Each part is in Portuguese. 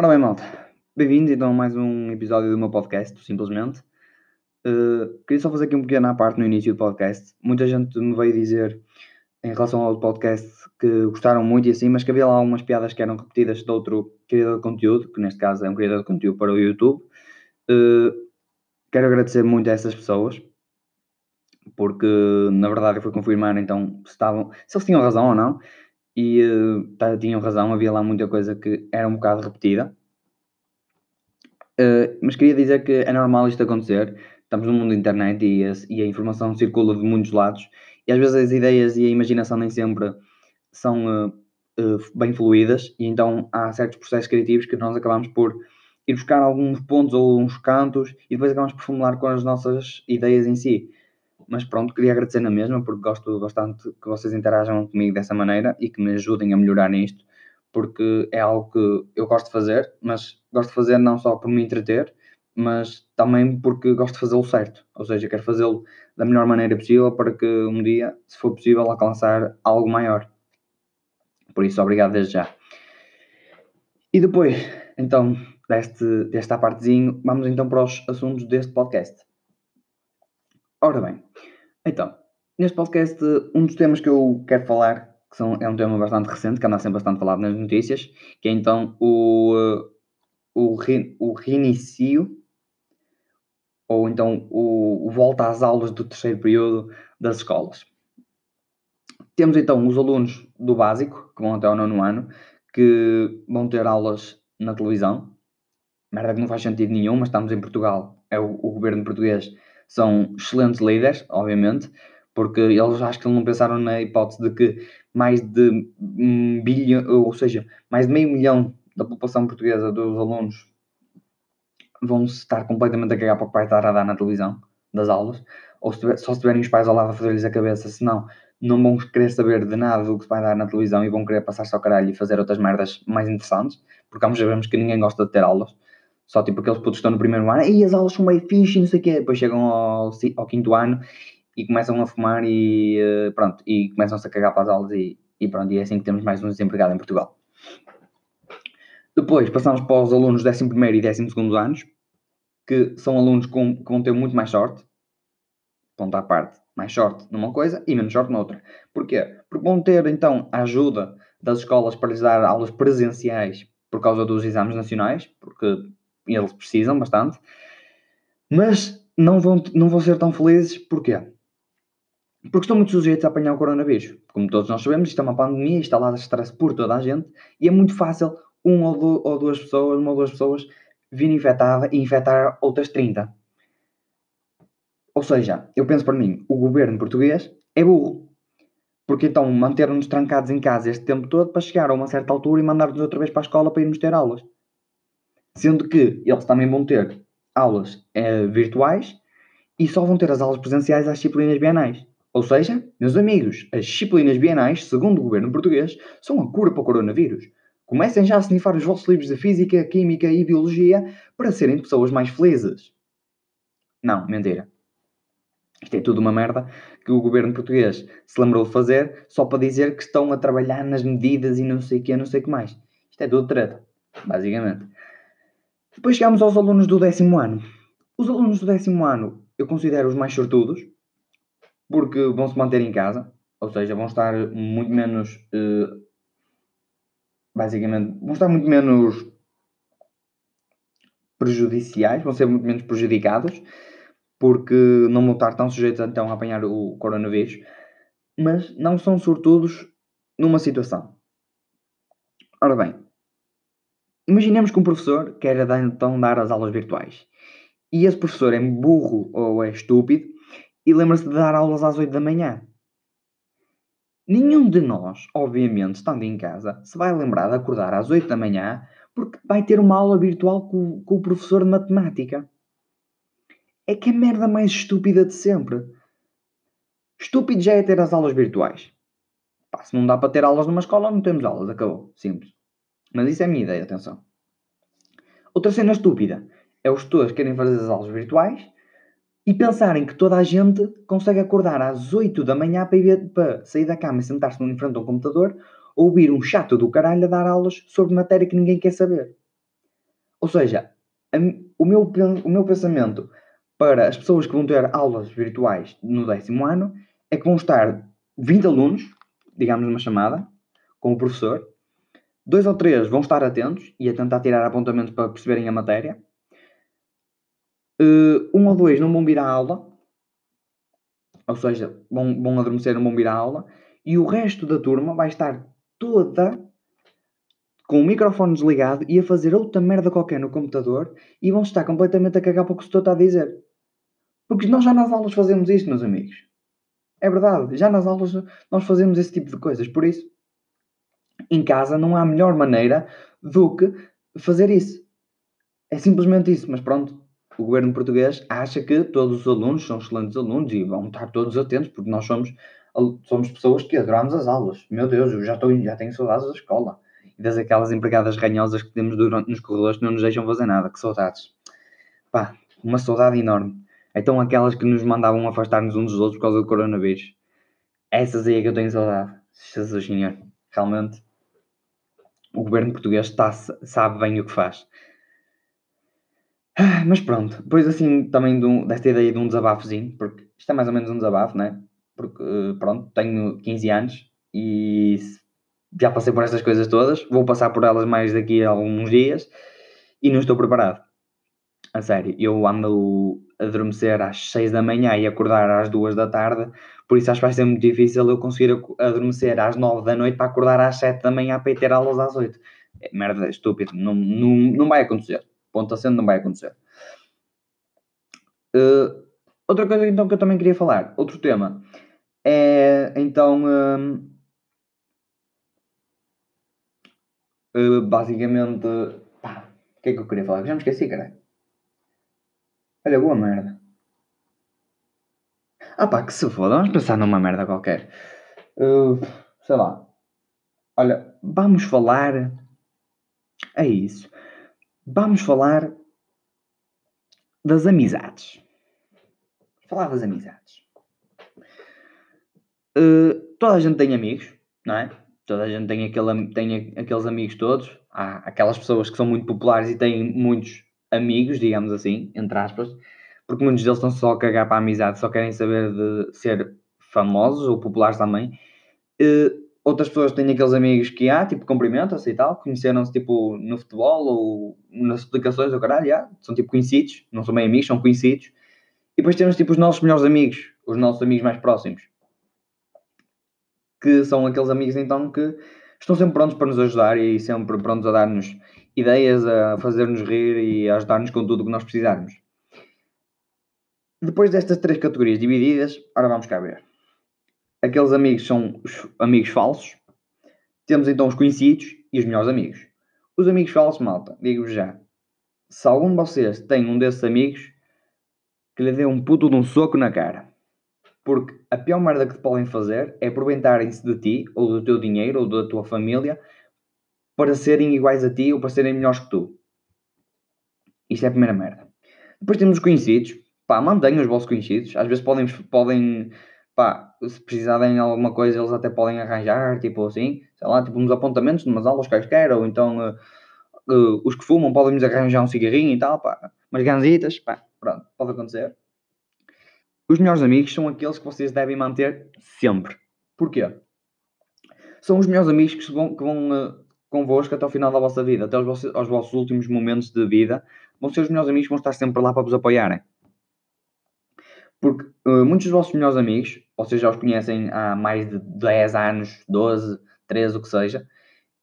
Ora bem, malta, bem-vindos então a mais um episódio do meu podcast, simplesmente. Uh, queria só fazer aqui um pequeno à parte no início do podcast. Muita gente me veio dizer em relação ao podcast que gostaram muito e assim, mas que havia lá algumas piadas que eram repetidas de outro criador de conteúdo, que neste caso é um criador de conteúdo para o YouTube. Uh, quero agradecer muito a essas pessoas, porque na verdade eu fui confirmar então se, estavam, se eles tinham razão ou não, e uh, tinham razão, havia lá muita coisa que era um bocado repetida. Uh, mas queria dizer que é normal isto acontecer. Estamos no mundo da internet e a, e a, informação circula de muitos lados e às vezes as ideias e a imaginação nem sempre são uh, bem fluídas e então há certos processos criativos que nós acabamos por ir buscar alguns pontos ou uns cantos e depois acabamos por formular com as nossas ideias em si. Mas pronto, queria agradecer na mesma, porque gosto bastante que vocês interajam comigo dessa maneira e que me ajudem a melhorar nisto, porque é algo que eu gosto de fazer, mas gosto de fazer não só por me entreter, mas também porque gosto de fazê-lo certo. Ou seja, quero fazê-lo da melhor maneira possível para que um dia, se for possível, alcançar algo maior. Por isso, obrigado desde já. E depois, então, deste, desta partezinho, vamos então para os assuntos deste podcast. Ora bem, então, neste podcast, um dos temas que eu quero falar, que são, é um tema bastante recente, que anda sempre bastante falado nas notícias, que é então o, o, re, o reinicio, ou então o, o volta às aulas do terceiro período das escolas. Temos então os alunos do básico, que vão até ao nono ano, que vão ter aulas na televisão. Merda que não faz sentido nenhum, mas estamos em Portugal, é o, o governo português são excelentes líderes, obviamente, porque eles acho que não pensaram na hipótese de que mais de um bilhão, ou seja, mais de meio milhão da população portuguesa dos alunos vão estar completamente a cagar para o vai estar a dar na televisão das aulas, ou se tiver, só se tiverem os pais ao lado a fazer-lhes a cabeça, senão não vão querer saber de nada do que se vai dar na televisão e vão querer passar-se ao caralho e fazer outras merdas mais interessantes, porque ambos sabemos que ninguém gosta de ter aulas. Só tipo aqueles putos que estão no primeiro ano, e as aulas são meio fixe, não sei o quê. Depois chegam ao, ao quinto ano e começam a fumar e uh, pronto, e começam-se a cagar para as aulas e, e pronto, e é assim que temos mais um desempregado em Portugal. Depois passamos para os alunos do 11 e 12 anos, que são alunos com, que vão ter muito mais sorte, ponto à parte, mais sorte numa coisa e menos sorte noutra. Porquê? Porque vão ter então a ajuda das escolas para lhes dar aulas presenciais por causa dos exames nacionais, porque eles precisam bastante, mas não vão, não vão ser tão felizes, porquê? Porque estão muito sujeitos a apanhar o coronavírus. Como todos nós sabemos, isto é uma pandemia, está lá de estresse por toda a gente, e é muito fácil um ou, duas pessoas, uma ou duas pessoas, vir infectada e infectar outras 30. Ou seja, eu penso para mim, o governo português é burro. Porque então manter-nos trancados em casa este tempo todo para chegar a uma certa altura e mandar-nos outra vez para a escola para irmos ter aulas. Sendo que eles também vão ter aulas é, virtuais e só vão ter as aulas presenciais às disciplinas bienais. Ou seja, meus amigos, as disciplinas bienais, segundo o governo português, são a cura para o coronavírus. Comecem já a snifar os vossos livros de Física, Química e Biologia para serem pessoas mais felizes. Não, mentira. Isto é tudo uma merda que o governo português se lembrou de fazer só para dizer que estão a trabalhar nas medidas e não sei o que, não sei o que mais. Isto é tudo treta, basicamente. Depois chegamos aos alunos do décimo ano. Os alunos do décimo ano eu considero os mais sortudos, porque vão se manter em casa, ou seja, vão estar muito menos. Uh, basicamente, vão estar muito menos prejudiciais, vão ser muito menos prejudicados, porque não vão estar tão sujeitos então a apanhar o coronavírus, mas não são sortudos numa situação. Ora bem, Imaginemos que um professor quer então dar as aulas virtuais. E esse professor é burro ou é estúpido e lembra-se de dar aulas às 8 da manhã. Nenhum de nós, obviamente, estando em casa, se vai lembrar de acordar às 8 da manhã porque vai ter uma aula virtual com, com o professor de matemática. É que é a merda mais estúpida de sempre. Estúpido já é ter as aulas virtuais. Pá, se não dá para ter aulas numa escola, não temos aulas. Acabou. Simples. Mas isso é a minha ideia, atenção. Outra cena estúpida é os tutores querem fazer as aulas virtuais e pensarem que toda a gente consegue acordar às 8 da manhã para, ir, para sair da cama e sentar-se em frente a um computador ou ouvir um chato do caralho a dar aulas sobre matéria que ninguém quer saber. Ou seja, a, o, meu, o meu pensamento para as pessoas que vão ter aulas virtuais no décimo ano é que vão estar 20 alunos, digamos numa chamada, com o professor, dois ou três vão estar atentos e a tentar tirar apontamentos para perceberem a matéria, uh, um ou dois não vão vir à aula, ou seja, vão, vão adormecer, não vão vir à aula, e o resto da turma vai estar toda com o microfone desligado e a fazer outra merda qualquer no computador e vão estar completamente a cagar para o que o setor está a dizer. Porque nós já nas aulas fazemos isto, meus amigos. É verdade, já nas aulas nós fazemos esse tipo de coisas. Por isso, em casa não há melhor maneira do que fazer isso. É simplesmente isso, mas pronto, o governo português acha que todos os alunos são excelentes alunos e vão estar todos atentos, porque nós somos, somos pessoas que adoramos as aulas. Meu Deus, eu já, estou, já tenho saudades da escola. E das aquelas empregadas ranhosas que temos durante, nos corredores que não nos deixam fazer nada. Que saudades. Pá, uma saudade enorme. Então aquelas que nos mandavam afastar-nos uns dos outros por causa do coronavírus. Essas aí é que eu tenho saudade. Jesus Senhor. Realmente, o governo português está, sabe bem o que faz. Ah, mas pronto, depois assim também de um, desta ideia de um desabafozinho, porque isto é mais ou menos um desabafo, né? Porque eh, pronto, tenho 15 anos e já passei por estas coisas todas, vou passar por elas mais daqui a alguns dias e não estou preparado. A sério, eu ando a adormecer às 6 da manhã e acordar às 2 da tarde, por isso acho que vai ser muito difícil eu conseguir adormecer às 9 da noite para acordar às 7 da manhã para ir ter aulas às 8. É, merda, é estúpido, não, não, não vai acontecer. Ponto acento não vai acontecer. Uh, outra coisa então que eu também queria falar, outro tema, é então uh, uh, basicamente pá, o que é que eu queria falar? Já me esqueci, cara. Olha, boa merda. Ah pá, que se foda, vamos pensar numa merda qualquer. sei lá. Olha, vamos falar. É isso vamos falar das amizades. Falar das amizades. Uh, toda a gente tem amigos, não é? Toda a gente tem, aquele, tem aqueles amigos todos. Há aquelas pessoas que são muito populares e têm muitos amigos, digamos assim, entre aspas, porque muitos deles estão só a cagar para a amizade, só querem saber de ser famosos ou populares também. Outras pessoas têm aqueles amigos que há, tipo, cumprimentam-se e tal, conheceram-se tipo no futebol ou nas explicações do caralho, já, são tipo conhecidos, não são bem amigos, são conhecidos. E depois temos tipo os nossos melhores amigos, os nossos amigos mais próximos, que são aqueles amigos então que estão sempre prontos para nos ajudar e sempre prontos a dar-nos ideias, a fazer-nos rir e a ajudar-nos com tudo o que nós precisarmos. Depois destas três categorias divididas, agora vamos cá ver aqueles amigos são os amigos falsos. Temos então os conhecidos e os melhores amigos. Os amigos falsos, malta, digo-vos já. Se algum de vocês tem um desses amigos, que lhe dê um puto de um soco na cara. Porque a pior merda que te podem fazer é aproveitarem-se de ti, ou do teu dinheiro, ou da tua família, para serem iguais a ti ou para serem melhores que tu. Isto é a primeira merda. Depois temos os conhecidos. Pá, mantenham os vossos conhecidos. Às vezes podem, podem pá, se precisarem de alguma coisa, eles até podem arranjar, tipo assim, sei lá, tipo uns apontamentos de umas aulas quaisquer, ou então uh, uh, os que fumam podem-nos arranjar um cigarrinho e tal, pá, umas ganzitas, pá, pronto, pode acontecer. Os melhores amigos são aqueles que vocês devem manter sempre. Porquê? São os melhores amigos que vão, que vão uh, convosco até ao final da vossa vida, até aos vossos, aos vossos últimos momentos de vida, vão ser os melhores amigos que vão estar sempre lá para vos apoiarem. Porque uh, muitos dos vossos melhores amigos, vocês já os conhecem há mais de 10 anos, 12, 13, o que seja.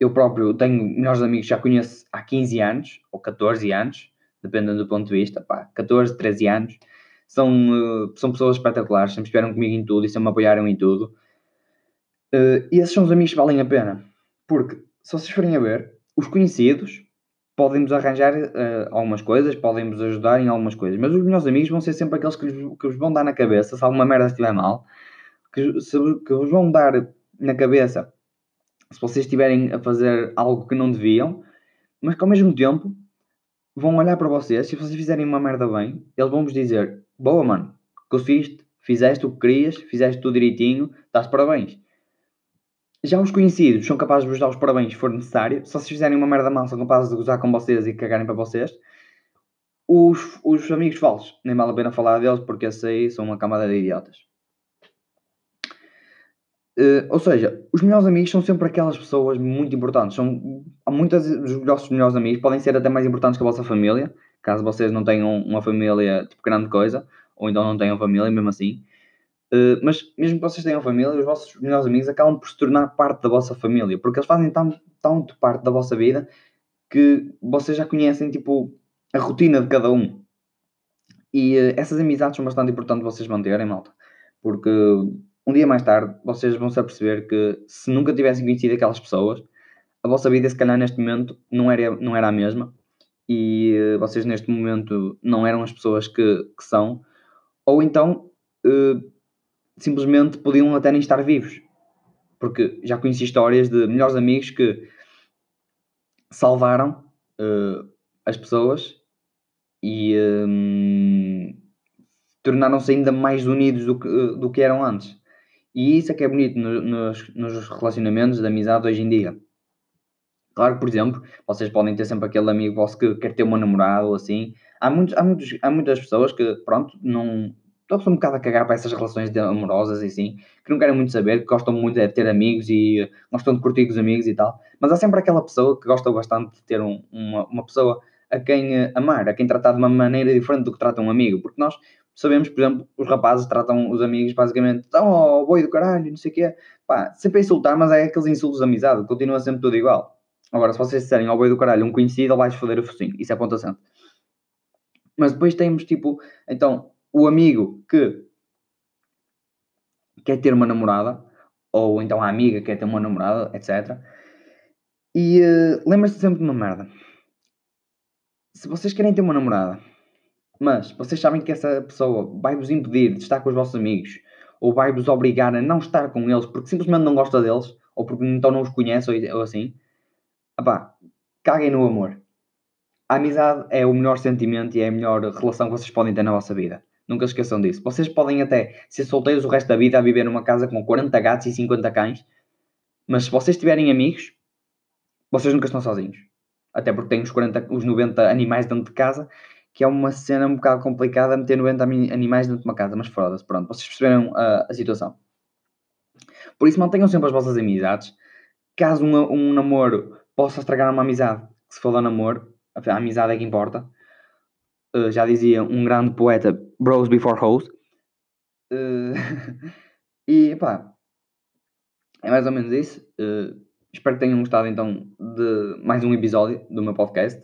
Eu próprio tenho melhores amigos que já conheço há 15 anos, ou 14 anos, dependendo do ponto de vista, pá, 14, 13 anos. São, uh, são pessoas espetaculares, sempre esperam comigo em tudo e sempre me apoiaram em tudo. Uh, e esses são os amigos que valem a pena. Porque, se vocês forem a ver, os conhecidos podem-nos arranjar uh, algumas coisas, podem-nos ajudar em algumas coisas, mas os melhores amigos vão ser sempre aqueles que, que vos vão dar na cabeça se alguma merda estiver mal, que, se, que vos vão dar na cabeça se vocês estiverem a fazer algo que não deviam, mas que ao mesmo tempo vão olhar para vocês, se vocês fizerem uma merda bem, eles vão vos dizer: Boa, mano, conseguiste, fizeste o que querias, fizeste tudo direitinho, estás parabéns. Já os conhecidos são capazes de vos dar os parabéns se for necessário. Se vocês fizerem uma merda mal, são capazes de gozar com vocês e cagarem para vocês. Os, os amigos falsos, nem vale a pena falar deles porque esses aí são uma camada de idiotas. Uh, ou seja, os melhores amigos são sempre aquelas pessoas muito importantes. São, muitas dos vossos melhores amigos podem ser até mais importantes que a vossa família, caso vocês não tenham uma família tipo grande coisa, ou então não tenham família mesmo assim. Uh, mas mesmo que vocês tenham família, os vossos melhores amigos acabam por se tornar parte da vossa família, porque eles fazem tão, tanto parte da vossa vida que vocês já conhecem tipo a rotina de cada um. E uh, essas amizades são bastante importantes vocês manterem, malta, porque um dia mais tarde, vocês vão se aperceber que se nunca tivessem conhecido aquelas pessoas, a vossa vida, se calhar, neste momento não era, não era a mesma e uh, vocês, neste momento, não eram as pessoas que, que são, ou então simplesmente podiam até nem estar vivos. Porque já conheci histórias de melhores amigos que salvaram uh, as pessoas e um, tornaram-se ainda mais unidos do que, do que eram antes. E isso é que é bonito no, nos, nos relacionamentos de amizade hoje em dia. Claro que, por exemplo, vocês podem ter sempre aquele amigo vosso que quer ter uma namorada ou assim. Há, muitos, há, muitos, há muitas pessoas que, pronto, não. Estão um bocado a cagar para essas relações amorosas e assim, que não querem muito saber, que gostam muito de ter amigos e gostam de curtir com os amigos e tal. Mas há sempre aquela pessoa que gosta bastante de ter um, uma, uma pessoa a quem eh, amar, a quem tratar de uma maneira diferente do que trata um amigo. Porque nós sabemos, por exemplo, os rapazes tratam os amigos basicamente, oh, boi do caralho, não sei o quê. Pá, sempre a insultar, mas é aqueles insultos de amizade, continua sempre tudo igual. Agora, se vocês disserem ao oh, boi do caralho um conhecido, ele vai foder o focinho. Isso é ponto assente. Mas depois temos, tipo, então, o amigo que quer ter uma namorada, ou então a amiga que quer ter uma namorada, etc. E uh, lembra-se sempre de uma merda. Se vocês querem ter uma namorada mas vocês sabem que essa pessoa vai-vos impedir de estar com os vossos amigos ou vai-vos obrigar a não estar com eles porque simplesmente não gosta deles ou porque então não os conhece ou, assim. Epá, caguem no amor. A amizade é o melhor sentimento e é a melhor relação que vocês podem ter na vossa vida. Nunca esqueçam disso. Vocês podem até ser solteiros o resto da vida a viver numa casa com 40 gatos e 50 cães, mas se vocês tiverem amigos, vocês nunca estão sozinhos. Até porque têm os, 40, os 90 animais dentro de casa que é uma cena um bocado complicada meter 90 animais dentro de uma casa, mas foda-se, pronto, vocês perceberam a, a, situação. Por isso mantenham sempre as vossas amizades. Caso um, um namoro possa estragar uma amizade, se for namoro, a amizade é que importa. Uh, já dizia um grande poeta, bros before hoes. Uh, e pá, é mais ou menos isso. Uh, espero que tenham gostado então de mais um episódio do meu podcast.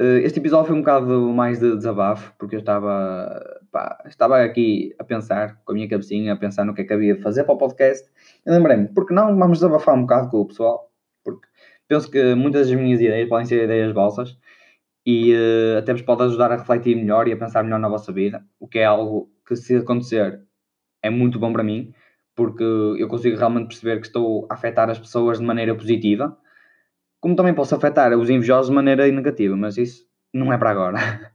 Eh, este episódio foi um bocado mais de desabafo, porque eu estava, pá, estava aqui a pensar, com a minha cabecinha, a pensar no que é que havia de fazer para o podcast. E lembrei-me, porque não vamos desabafar um bocado com o pessoal? Porque penso que muitas das minhas ideias podem ser ideias vossas e uh, até vos pode ajudar a refletir melhor e a pensar melhor na vossa vida, o que é algo que, se acontecer, é muito bom para mim, porque eu consigo realmente perceber que estou a afetar as pessoas de maneira positiva como também posso afetar os invejosos de maneira negativa, mas isso não é para agora.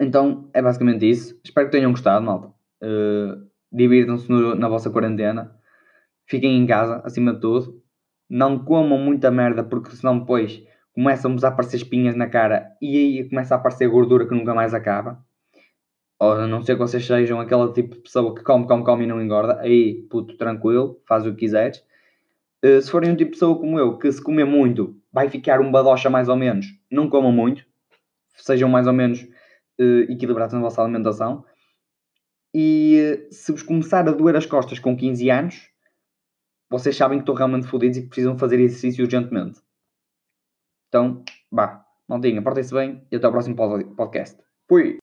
então é basicamente isso. Espero que tenham gostado, malta. Uh, Divirtam-se na vossa quarentena. Fiquem em casa, acima de tudo. Não comam muita merda, porque senão depois começam-vos a aparecer espinhas na cara e aí começa a aparecer gordura que nunca mais acaba. Ou a não ser que vocês sejam aquele tipo de pessoa que come, come, come e não engorda. Aí, puto, tranquilo, faz o que quiseres. Eh, se forem um tipo de pessoa como eu, que se comer muito vai ficar um badocha mais ou menos, não comam muito, sejam mais ou menos uh, equilibrados na vossa alimentação. E uh, se vos começar a doer as costas com 15 anos, vocês sabem que estão realmente fodidos e que precisam fazer exercício urgentemente. Então, vá, maldinha, portem-se bem e até ao próximo podcast. Fui!